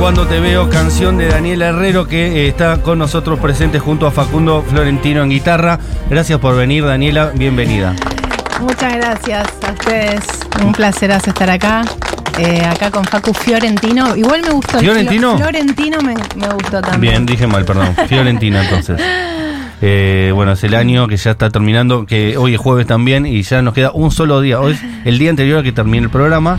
Cuando te veo, canción de Daniela Herrero que eh, está con nosotros presente junto a Facundo Florentino en guitarra. Gracias por venir, Daniela, bienvenida. Muchas gracias a ustedes. Un placer estar acá. Eh, acá con Facu Fiorentino. Igual me gustó. ¿Fiorentino? Me, me gustó también. Bien, dije mal, perdón. Fiorentina, entonces. Eh, bueno, es el año que ya está terminando, que hoy es jueves también y ya nos queda un solo día. Hoy es el día anterior a que termine el programa.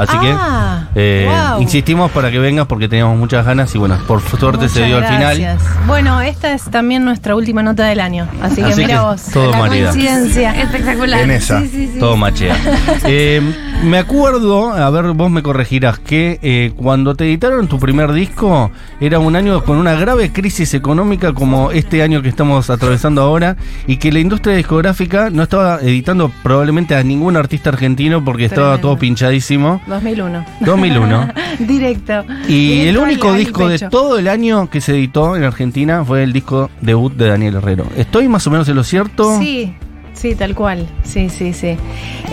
Así Ah, que eh, wow. insistimos para que vengas porque teníamos muchas ganas y bueno, por suerte se dio al final. Bueno, esta es también nuestra última nota del año. Así que mira vos. todo la marida. coincidencia. Espectacular. En esa. Sí, sí, sí. Todo machea. Eh, me acuerdo, a ver, vos me corregirás, que eh, cuando te editaron tu primer disco era un año con una grave crisis económica como este año que estamos atravesando ahora y que la industria discográfica no estaba editando probablemente a ningún artista argentino porque estaba todo pinchadísimo. 2001. 2001. Directo. Y el Directo único disco de todo el año que se editó en Argentina fue el disco debut de Daniel Herrero. ¿Estoy más o menos en lo cierto? Sí, sí, tal cual. Sí, sí, sí.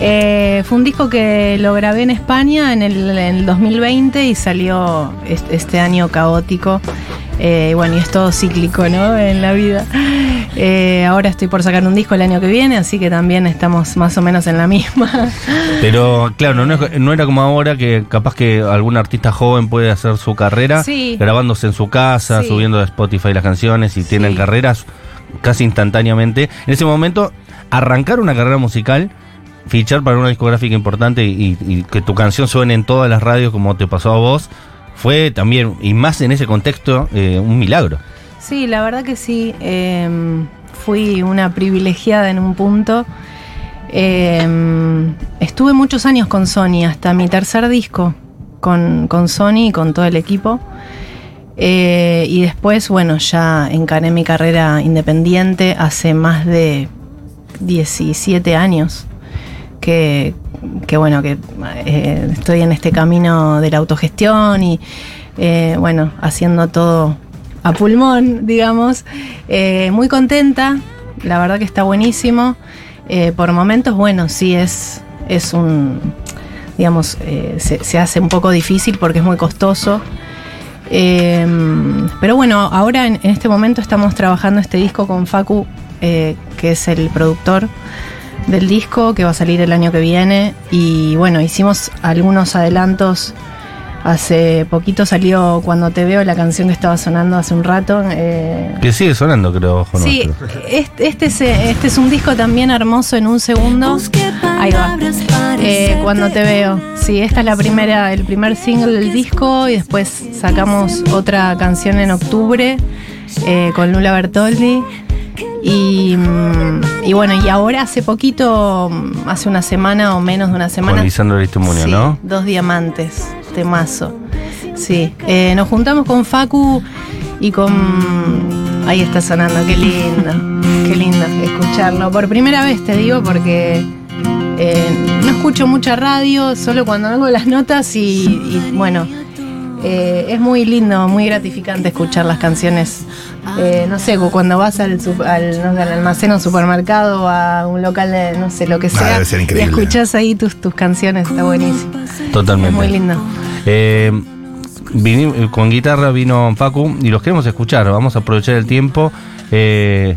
Eh, fue un disco que lo grabé en España en el, en el 2020 y salió este, año caótico. Eh, bueno, y es todo cíclico, ¿no? En la vida. Eh, ahora estoy por sacar un disco el año que viene, así que también estamos más o menos en la misma. Pero claro, no, es- no era como ahora que capaz que algún artista joven puede hacer su carrera Sí. grabándose en su casa, Sí. subiendo a Spotify las canciones y Sí. tienen carreras casi instantáneamente. En ese momento, arrancar una carrera musical, fichar para una discográfica importante y, que tu canción suene en todas las radios como te pasó a vos, fue también, y más en ese contexto, eh, un milagro. Sí, la verdad que sí. eh, fui una privilegiada en un punto. Eh, estuve muchos años con Sony, hasta mi tercer disco con, con Sony y con todo el equipo. Eh, y después, bueno, ya encaré mi carrera independiente hace más de 17 años. Que, que bueno, que eh, estoy en este camino de la autogestión y eh, bueno, haciendo todo a pulmón, digamos. Muy contenta, la verdad que está buenísimo. Por momentos, bueno, sí es, es un, digamos, se hace un poco difícil porque es muy costoso. Eh, pero bueno, ahora en, en este momento estamos trabajando este disco con Facu, eh, que es el productor del disco, que va a salir el año que viene. Y bueno, hicimos algunos adelantos. Hace poquito salió Cuando te veo la canción que estaba sonando hace un rato. eh, Que sigue sonando, creo, ojo Sí, nuestro. este, este, es, eh, este es un disco también hermoso en un segundo. Ahí va. Eh, cuando te veo. Sí, esta es la primera, el primer single del disco y después sacamos otra canción en octubre eh, con Lula Bertoldi. Y, mm, y bueno, y ahora hace poquito, mm, hace una semana o menos de una semana. Con Lisandro Aristimuño, Sí, ¿no? Dos diamantes, temazo. Sí, eh, nos juntamos con Facu y con... Ahí está sonando, qué lindo, qué lindo escucharlo. Por primera vez te digo porque eh, no escucho mucha radio, solo cuando hago las notas y, y, bueno, eh, es muy lindo, muy gratificante escuchar las canciones. Eh, no sé, cu- cuando vas al, al, no al almacén o supermercado o a un local de no sé lo que Ah, sea ser y escuchas ahí tus, tus canciones, está buenísimo. Totalmente. Es muy lindo. Eh, vini- con guitarra vino Facu y los queremos escuchar. Vamos a aprovechar el tiempo. Eh,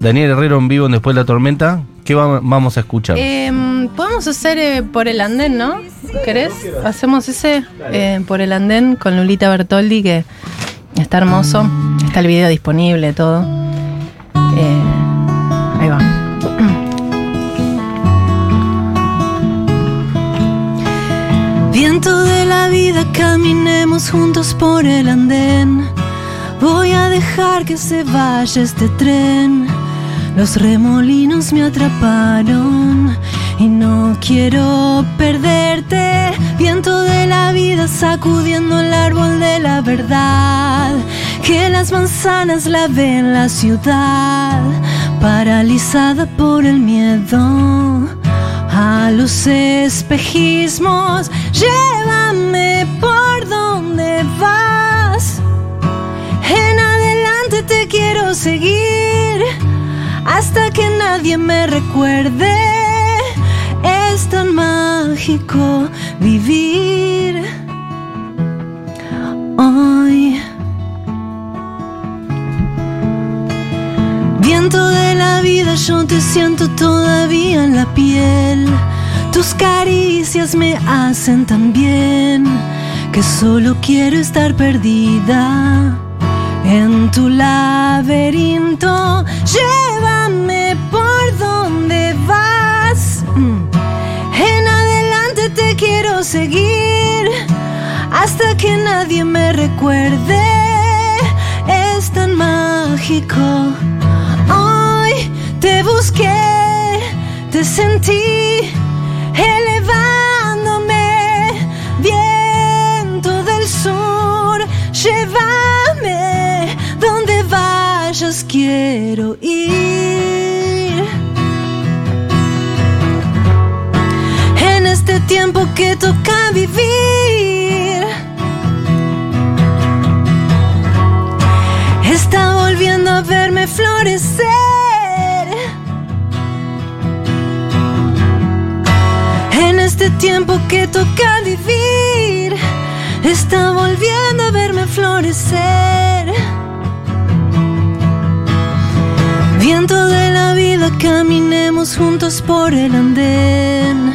Daniel Herrero en vivo en Después de la Tormenta. ¿Qué va- vamos a escuchar? Em, Podemos hacer eh, por el andén, ¿no? ¿Querés? Hacemos ese eh, por el andén con Lulita Bertoldi, que está hermoso. Está el video disponible, todo. Eh, Viento de la vida, caminemos juntos por el andén. Voy a dejar que se vaya este tren. Los remolinos me atraparon y no quiero perderte. Viento de la vida sacudiendo el árbol de la verdad. Que las manzanas la ven la ciudad, paralizada por el miedo a los espejismos. Llévame por donde vas. En adelante te quiero seguir hasta que nadie me recuerde. Es tan mágico vivir hoy. Viento de la vida, yo te siento todavía en la piel tus caricias me hacen tan bien que solo quiero estar perdida en tu laberinto. Llévame por donde vas. Mm. En adelante te quiero seguir hasta que nadie me recuerde. Es tan mágico. Hoy te busqué, te sentí elevándome. Viento del sur, llévame donde vayas, quiero ir. En este tiempo que toca vivir. Está volviendo a verme florecer. Tiempo que toca vivir, está volviendo a verme florecer. Viento de la vida, caminemos juntos por el andén.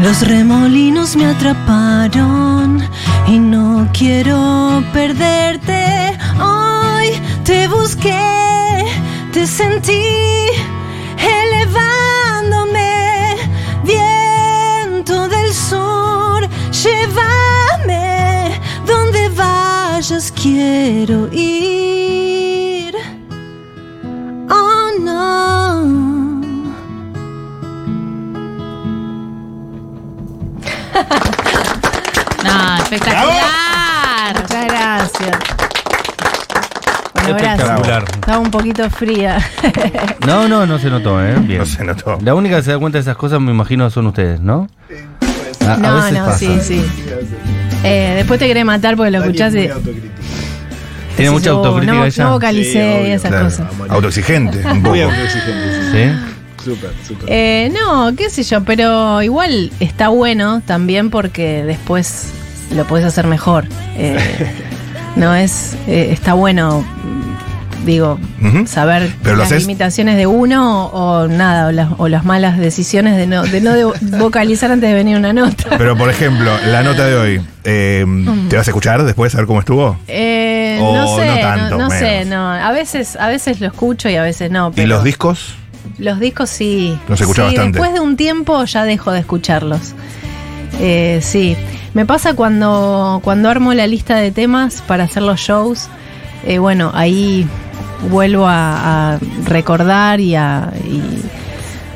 Los remolinos me atraparon y no quiero perderte. Hoy te busqué, te sentí elevándome. Llévame donde vayas, quiero ir. Oh no. No, espectacular. Muchas gracias. Bueno, gracias. Espectacular. Estaba un poquito fría. No, no, no se notó, ¿eh? Bien. No se notó. La única que se da cuenta de esas cosas, me imagino, son ustedes, ¿no? A- a no, veces no, pasa. sí, sí. Eh, después te querés matar porque lo escuchás y. Tiene mucha decís, "Oh, autocrítica no, ella. No vocalicé Sí, obvio, y esas Claro, cosas. Autoexigente, un poco. Muy autoexigente, sí. ¿Sí? Súper, súper. Eh, no, qué sé yo, pero igual está bueno también porque después lo puedes hacer mejor. Eh, no es. eh, está bueno, mm, digo, saber Pero las limitaciones de uno o nada, o las, o las malas decisiones de no, de no de- vocalizar antes de venir una nota. Pero, por ejemplo, la nota de hoy, eh, ¿te vas a escuchar después a ver cómo estuvo? Eh, O no sé, no tanto, no sé, no. A veces, a veces lo escucho y a veces no. ¿Y pero los discos? Los discos sí. Los escucha sí, bastante. Después de un tiempo ya dejo de escucharlos. Eh, sí. Me pasa cuando, cuando armo la lista de temas para hacer los shows. eh, bueno, ahí vuelvo a, a recordar y a. y,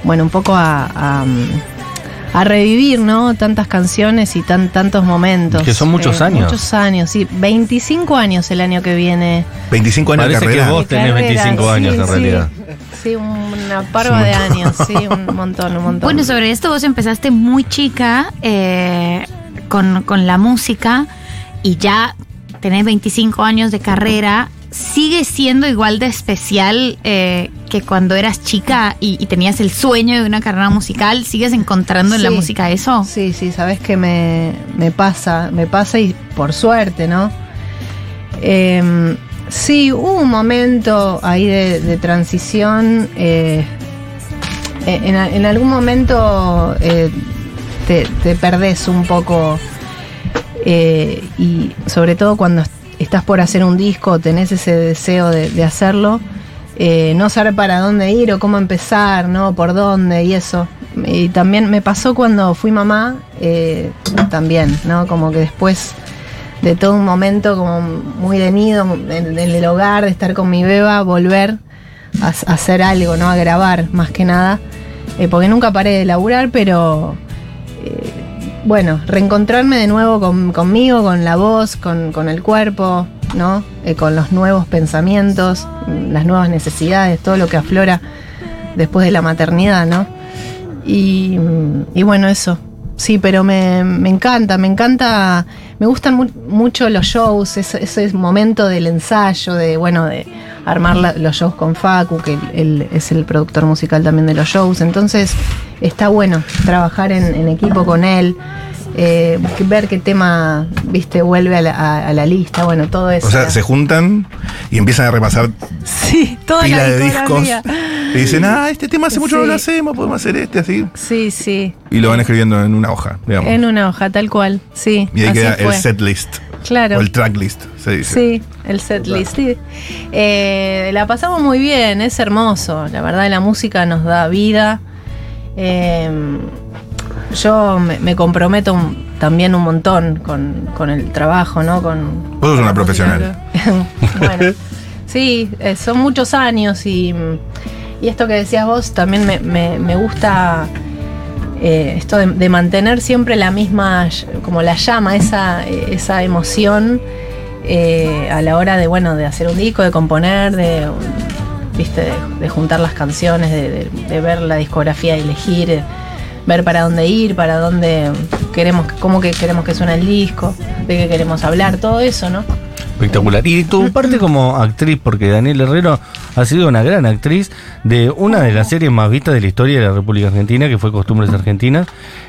bueno, un poco a. a, a revivir, ¿no? Tantas canciones y tan, tantos momentos. Eh, Que son muchos años. Muchos años, sí. 25 años el año que viene. 25 años Parece de que carrera. vos tenés Carrera, 25 sí, años en sí. realidad. Sí, una parva de años, sí, un montón, un montón. Bueno, sobre esto vos empezaste muy chica eh, con, con la música y ya tenés 25 años de carrera. ¿Sigue siendo igual de especial eh, que cuando eras chica y, y tenías el sueño de una carrera musical? ¿Sigues encontrando en la música eso? Sí, sí, sabes que me, me pasa, me pasa y por suerte, ¿no? Eh, sí, hubo un momento ahí de, de transición. eh, en, en algún momento eh, te, te perdés un poco eh, y sobre todo cuando estás por hacer un disco, tenés ese deseo de, hacerlo, eh, no saber para dónde ir o cómo empezar, ¿no? Por dónde y eso. Y también me pasó cuando fui mamá, eh, también, ¿no? Como que después de todo un momento como muy de nido en, en el hogar, de estar con mi beba, volver a, hacer algo, ¿no? A grabar más que nada. Eh, porque nunca paré de laburar, pero bueno, reencontrarme de nuevo con- conmigo, con la voz, con, el cuerpo, ¿no? Eh, con los nuevos pensamientos, las nuevas necesidades, todo lo que aflora después de la maternidad, ¿no? Y, bueno, eso. Sí, pero me, me encanta, me encanta, me gustan mu- mucho los shows, ese, ese momento del ensayo, de, bueno, de armar la- los shows con Facu, que él, él es el productor musical también de los shows. Entonces, está bueno trabajar en, en equipo con él. eh, ver qué tema, viste, vuelve a la, a- a la lista, bueno, todo eso. O sea, se juntan y empiezan a repasar sí, toda pila la de discos. Y dicen, ah, este tema hace mucho no lo Sí. hacemos, podemos hacer este así. Sí, sí, Y lo van escribiendo en una hoja, digamos. en una hoja, tal cual, sí. y ahí así queda el fue. set list. Claro. O el track list, se dice. Sí, el set list. sí. Eh, la pasamos muy bien, es hermoso. La verdad, la música nos da vida. Eh, yo me, me comprometo un- también un montón con, con el trabajo, ¿no? Con, Vos sos una profesional. bueno, sí, eh, son muchos años y, y esto que decías vos también me, me- me gusta. Eh, esto de, de mantener siempre la misma, como la llama, esa, esa emoción eh, a la hora de, bueno, de hacer un disco, de componer, de, viste, de, de juntar las canciones, de, de- de ver la discografía y elegir, eh, ver para dónde ir, para dónde queremos, cómo que queremos que suene el disco, de qué queremos hablar, todo eso, ¿no? Espectacular. Y tu parte como actriz, porque Daniel Herrero ha sido una gran actriz de una de las series más vistas de la historia de la República Argentina, que fue Costumbres Argentinas.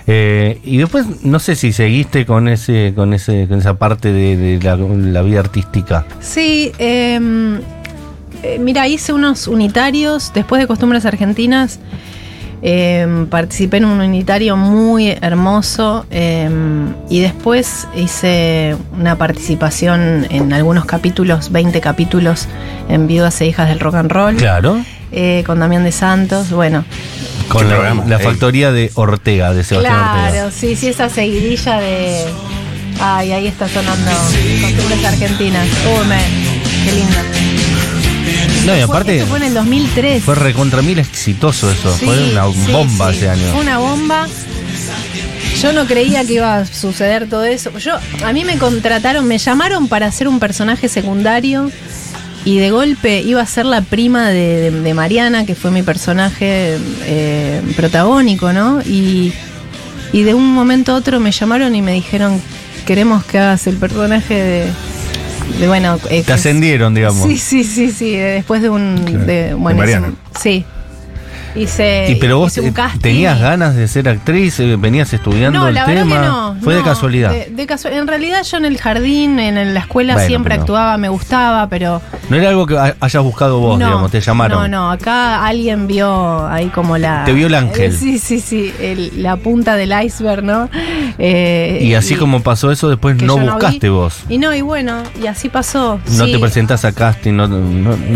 Eh, y después, no sé si seguiste con ese, con ese, con esa parte de, de la, la vida artística. Sí, eh, eh, mira, hice unos unitarios después de Costumbres Argentinas. Eh, participé en un unitario muy hermoso eh, y después hice una participación en algunos capítulos, 20 capítulos en Viudas e Hijas del Rock and Roll, Claro. eh, con Damián de Santos. Bueno, Con la, programa, la ey. factoría de Ortega, de Sebastián Ortega. claro, sí, sí, esa seguidilla de. Ay, ahí está sonando Costumbres Argentinas. Uy, qué linda. No, y aparte, fue en el 2003. fue recontra mil exitoso eso. Sí, fue una sí, bomba sí. ese año. Fue una bomba. Yo no creía que iba a suceder todo eso. Yo, a mí me contrataron, me llamaron para hacer un personaje secundario y de golpe iba a ser la prima de, de- de Mariana, que fue mi personaje eh, protagónico, ¿no? Y, y de un momento a otro me llamaron y me dijeron, queremos que hagas el personaje de... de, bueno, eh, Te que- ascendieron, digamos. Sí, sí, sí, sí, de- después de un... Claro, De, de bueno, Mariana. hice un- sí. Hice, Y pero vos hice un casting tenías ganas de ser actriz, Eh, venías estudiando no, el la tema. verdad que no. Fue de casualidad. de- de casu- en realidad yo en el jardín, en la escuela Bueno, siempre actuaba, me gustaba, pero No era algo que ha- hayas buscado vos, no, digamos, te llamaron. No, no, acá alguien vio ahí como la... Te vio el ángel. Eh, Sí, sí, sí, el- la punta del iceberg, ¿no? Eh, Y así como pasó eso, después no buscaste vi. vos. Y no, y bueno, y así pasó. No sí. te presentás a casting, no,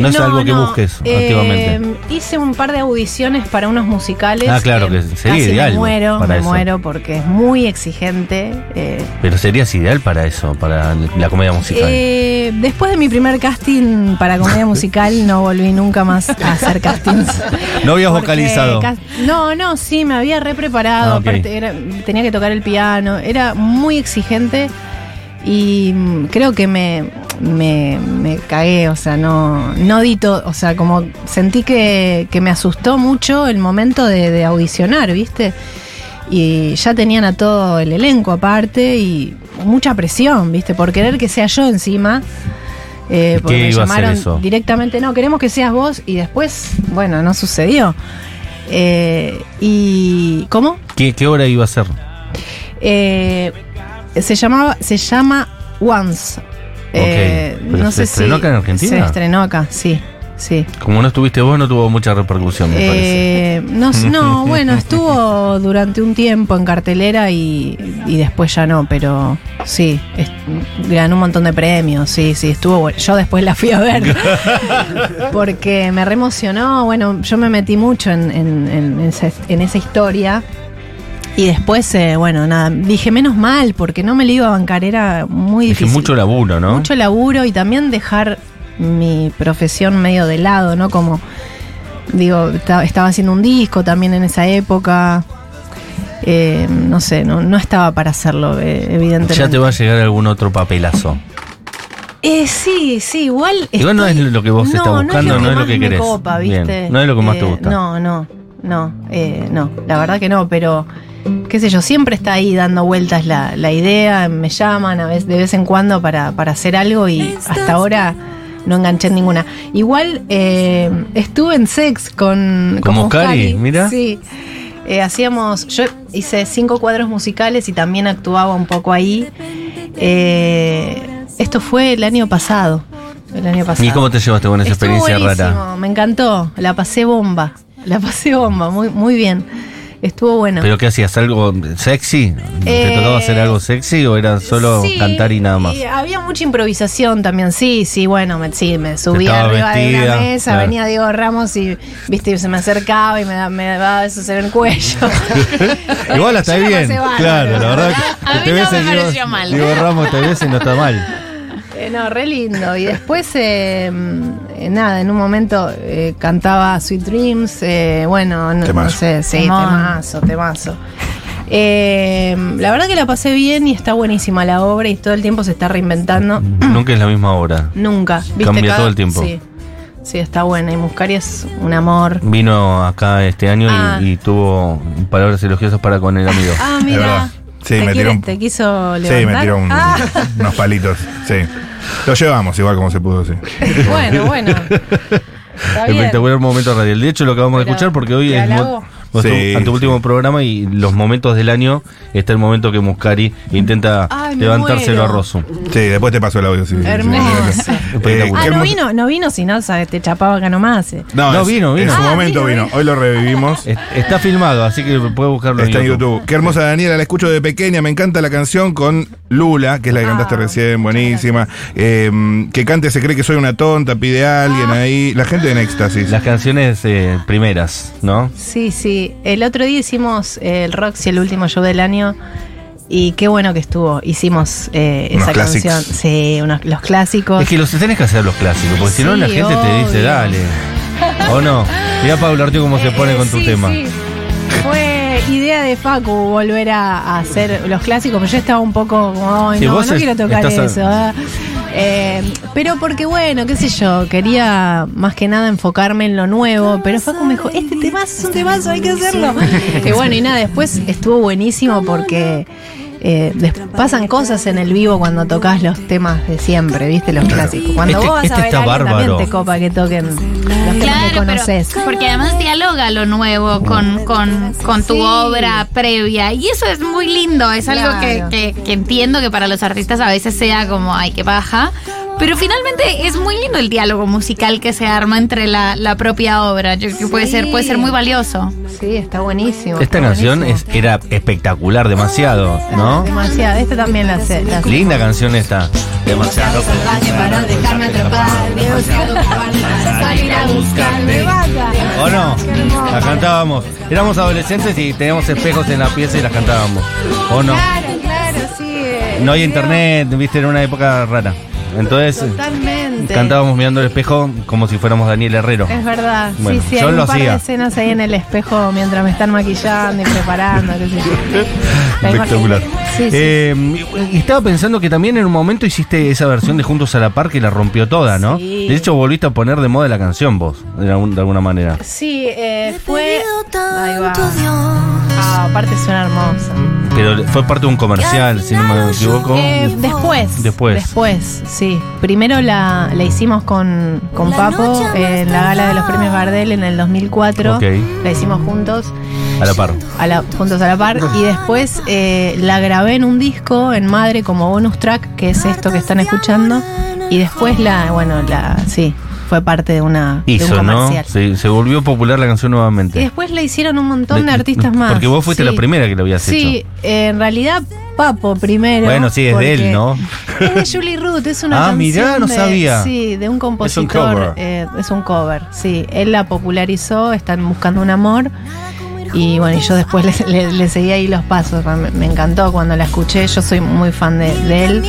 es algo que busques Eh, activamente. Hice un par de audiciones para unos musicales. Ah, claro, que sería casi ideal Me muero, me eso. muero porque es muy exigente. eh, Pero serías ideal para eso, para la comedia musical. Eh, después de mi primer casting para comedia musical, no volví nunca más a hacer castings. No habías vocalizado. No, no, sí, me había re preparado. Ah. Aparte, era- tenía que tocar el piano. Era muy exigente y mm, creo que me, me, me cagué. O sea, no, no di todo. O sea, como sentí que, que me asustó mucho el momento de, de audicionar, ¿viste? Y ya tenían a todo el elenco aparte y mucha presión, ¿viste? Por querer que sea yo encima. Eh, ¿Y porque qué me iba a hacer llamaron eso? directamente, no, queremos que seas vos y después, bueno, no sucedió. Eh, y. ¿Cómo? ¿Qué, qué hora iba a ser? Eh, se llamaba, se llama Once. Eh, pero no ¿se sé estrenó si- acá en Argentina? Se estrenó acá, sí, sí. Como no estuviste vos, no tuvo mucha repercusión, me parece. Eh, no, no, bueno, estuvo durante un tiempo en cartelera y, y después ya no, pero sí, es- ganó un montón de premios, sí, sí, estuvo bueno. Yo después la fui a ver porque me reemocionó, bueno, yo me metí mucho en, en- en esa, en esa historia. Y después, eh, bueno, nada, dije menos mal, porque no me lo iba a bancar, era muy Dije, difícil. mucho laburo, ¿no? Mucho laburo y también dejar mi profesión medio de lado, ¿no? Como, digo, esta- estaba haciendo un disco también en esa época. Eh, no sé, no, no estaba para hacerlo, eh, evidentemente. Ya te va a llegar algún otro papelazo. Eh, sí, sí, igual. Igual no es lo que vos estás buscando, no es lo que querés. no es lo que más te Eh, gusta. No, no, no, eh, no, la verdad que no, pero qué sé yo, siempre está ahí dando vueltas la, la idea, me llaman a veces, de vez en cuando para, para hacer algo y hasta ahora no enganché en ninguna. Igual eh, estuve en sex con, ¿Como con Oscari? Mira. Sí. Eh, hacíamos, yo hice cinco cuadros musicales y también actuaba un poco ahí. Eh, esto fue el año pasado. El año pasado. ¿Y cómo te llevaste con esa Estuvo experiencia rara? Me encantó. La pasé bomba. La pasé bomba, muy, muy bien. Estuvo bueno. ¿Pero qué hacías? ¿Algo sexy? ¿Te Eh, tocaba hacer algo sexy o era solo Sí, cantar y nada más? y había mucha improvisación también, sí, sí, bueno, me, sí, me subía arriba de la mesa, claro. venía Diego Ramos y, viste, se me acercaba y me, da- me daba besos en el cuello. Igual está Yo la bien, claro, la verdad A que mí te no ves me en Diego- pareció mal. Diego Ramos te ves y no está mal. Eh, no, re lindo. Y después, eh, nada, en un momento eh, cantaba Sweet Dreams, eh, bueno, no, sé, sí, temazo, temazo. Eh, la verdad que la pasé bien y está buenísima la obra y todo el tiempo se está reinventando. Nunca es la misma hora. Nunca. ¿viste? Cambia todo el tiempo. Sí, sí, está buena. Y Muscari es un amor. Vino acá este año y- Ah. y, tuvo palabras elogiosas para con el amigo. Ah, mira. Sí, ¿Te, me quiere- tiró un- te quiso Sí, levantar? me tiró un- Ah, unos palitos. Sí. Lo llevamos igual como se pudo, sí. bueno, bueno. Está bien. Espectacular momento radial. De hecho, lo acabamos de Pero, escuchar porque hoy ¿te es mo- Sí, anteúltimo sí. programa y los momentos del año está el momento que Muscari intenta Ay, levantárselo muero. a Rosu. Sí, después te paso el audio. Sí. Hermoso. Eh, Ah, no vino, no vino, si no, sabes, te chapaba acá nomás. eh. No, No, es- vino, vino. En su Ah, momento vino, vino. vino. Hoy lo revivimos. Es- Está filmado, así que puede buscarlo Está en YouTube. Qué hermosa Daniela, la escucho de pequeña. Me encanta la canción con Lula, que es la que cantaste Ah, recién, buenísima. Eh, que cante Se cree que soy una tonta, pide a alguien ahí. La gente en éxtasis. Las canciones eh, primeras, ¿no? Sí, sí. El otro día hicimos eh, el Roxy, el último show del año. Y qué bueno que estuvo. Hicimos eh, esa canción. Sí, unos, los clásicos. Es que los tenés que hacer los clásicos, porque si no la gente te dice, dale. ¿O no? Mira Pablo Artio cómo se pone Eh, con tu sí, tema. sí. Fue idea de Facu volver a, hacer los clásicos, pero yo estaba un poco como, ay, no, vos no es- quiero tocar estás a- eso. ah". Eh, pero porque, bueno, qué sé yo, quería más que nada enfocarme en lo nuevo, pero Facu me dijo, este temazo es un temazo, hay que hacerlo. Y bueno, y nada, después estuvo buenísimo porque... eh, des- pasan cosas en el vivo cuando tocas los temas de siempre, ¿viste? Los clásicos. Cuando Este- vos vas este a ver está a también te copa que toquen los temas que Claro, pero conoces. porque además dialoga lo nuevo con, con, con tu Sí. obra previa. Y eso es muy lindo, es algo que, Claro. que- que entiendo que para los artistas a veces sea como, ay, que baja. Pero finalmente es muy lindo el diálogo musical que se arma entre la, la propia obra. Yo creo que puede ser, puede ser muy valioso. Sí, está buenísimo. Esta está canción es, era espectacular, demasiado, ¿no? Demasiado. Esta también la sé. la sé. Linda canción esta. Demasiado. para dejarme atrapar. salir a buscarme. ¿O no? La cantábamos. Éramos adolescentes y teníamos espejos en la pieza y las cantábamos. ¿O no? Claro, claro, sí. eh, No hay internet, viste, era una época rara. Entonces Totalmente. cantábamos mirando el espejo como si fuéramos Daniel Herrero. Es verdad. Bueno, sí, sí, yo hay lo un par hacía. de escenas ahí en el espejo mientras me están maquillando y preparando. qué sé yo. La imagen- Espectacular. Sí, sí. Eh, y estaba pensando que también en un momento hiciste esa versión de Juntos a la Par que la rompió toda, ¿no? Sí. De hecho, volviste a poner de moda la canción vos, de, algún- de alguna manera. Sí, eh, fue. Ahí va. Ah, aparte suena hermosa. Pero fue parte de un comercial, si no me equivoco. Eh, después. Después. Después, sí. Primero la, la hicimos con, con Papo en la gala de los premios Gardel en el 2004. Ok. La hicimos juntos, A la par. a la- juntos a la par. Y después eh, la grabé en un disco en Madre como bonus track, que es esto que están escuchando. Y después la, bueno, la, sí, fue parte de una de un Hizo, ¿no? Sí, se volvió popular la canción Y nuevamente. después la hicieron un montón de artistas más. Porque vos fuiste Sí. la primera que lo habías Sí, hecho. eh, en realidad Papo primero. Bueno, sí, es de él, ¿no? Es de Julie Ruth, es una Ah, canción mirá, no de- sabía. Sí, de un compositor. cover. eh, es un cover, sí. Él la popularizó, están buscando un amor. Y bueno, y yo después le, le- le seguí ahí los pasos. Me, me encantó cuando la escuché. Yo soy muy fan de, de él.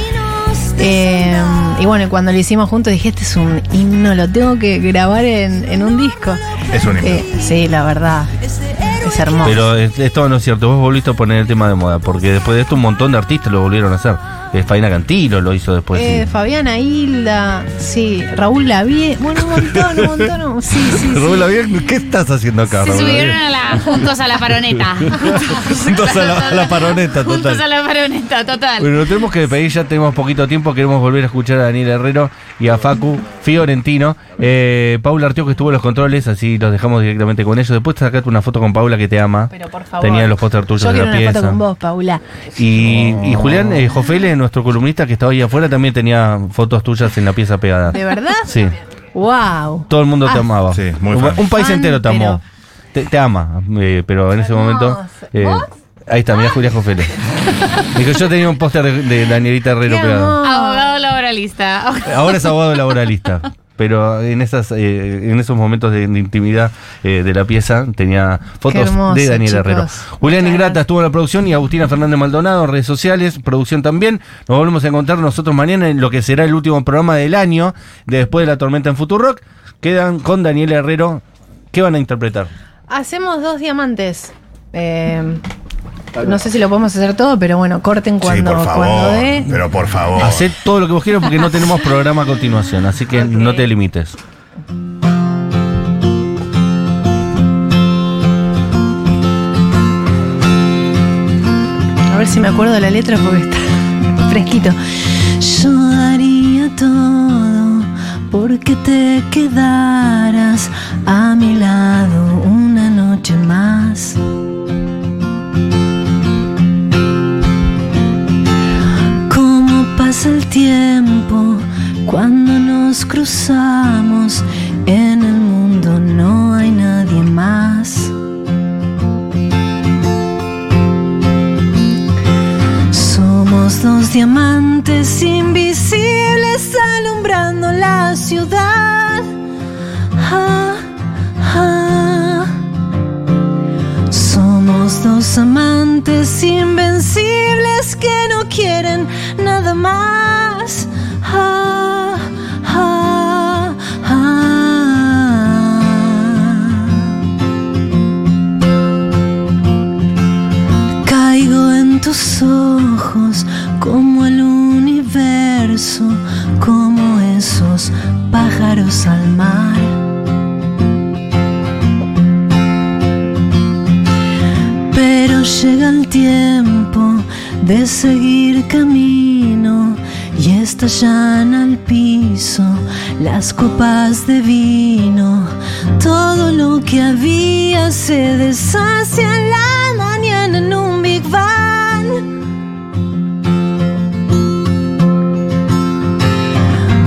Eh, y bueno, cuando lo hicimos juntos dije, este es un himno, lo tengo que grabar en, en un disco. Es un himno. Eh, sí, la verdad. Es hermoso. Pero es- esto no es cierto, vos volviste a poner el tema de moda, porque después de esto un montón de artistas lo volvieron a hacer. Eh, Faina Cantilo lo hizo después. Eh, sí. Fabiana Hilda, sí. Raúl Lavie. Bueno, un montón, un montón. Sí, sí, sí. Raúl Lavie, ¿qué estás haciendo acá, Se Raúl subieron a la, juntos a la paroneta. Juntos a la- a la paroneta, Juntos total. a la paroneta, total. Bueno, nos tenemos que despedir, ya tenemos poquito tiempo, queremos volver a escuchar a Daniel Herrero y a Facu Fiorentino. Eh, Paula Arteo que estuvo en los controles, así los dejamos directamente con ellos. Después sacate una foto con Paula que te ama. Pero por favor. Tenía los póster tuyos Yo de la una pieza. foto con vos, Paula. Y, y Julián eh, Nuestro columnista que estaba ahí afuera, también tenía fotos tuyas en la pieza pegada. ¿De verdad? Sí, Wow. todo el mundo te Ah. amaba. Sí, muy un, fan. un país Fan, entero te amó. pero- Te, te ama, eh, pero en ese momento. Eh, ¿Vos? ahí está, mira Julián Jofele. Dijo, yo tenía un póster de, de Danielita Herrero pegado. Abogado laboralista. Ahora es abogado laboralista. Pero en esas eh, en esos momentos de, de intimidad eh, de la pieza tenía fotos hermoso, de Daniel chicos. Herrero. Julián Muchas Ingrata estuvo en la producción y Agustina Fernández Maldonado redes sociales, producción también. Nos volvemos a encontrar nosotros mañana en lo que será el último programa del año de Después de la Tormenta en Futurock. Quedan con Daniel Herrero. ¿Qué van a interpretar? Hacemos dos diamantes. Eh, no sé si lo podemos hacer todo, pero bueno, corten cuando, sí, por favor. cuando dé. Pero por favor. Haced todo lo que vos quieras porque no tenemos programa a continuación, así que no te limites. A ver si me acuerdo de la letra porque está fresquito. Yo daría todo porque te quedaras a mi lado una noche más. Pasa el tiempo cuando nos cruzamos. En el mundo no hay nadie más. Somos dos diamantes invisibles alumbrando la ciudad. Ah, ah. Somos dos amantes invencibles de seguir camino y estallan al piso las copas de vino. Todo lo que había se deshace en la mañana en un Big Bang.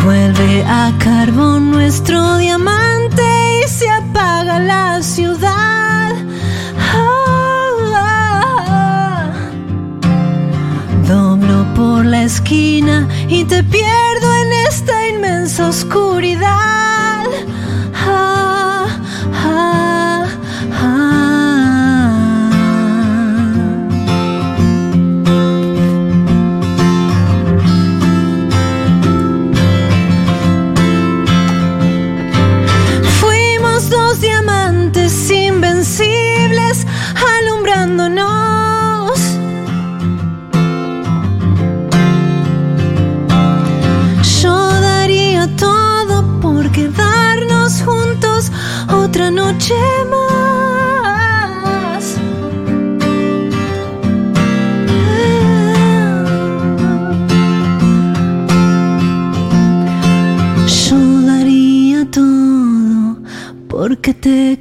Vuelve a carbón nuestro diamante y te pierdo en esta inmensa oscuridad. Todo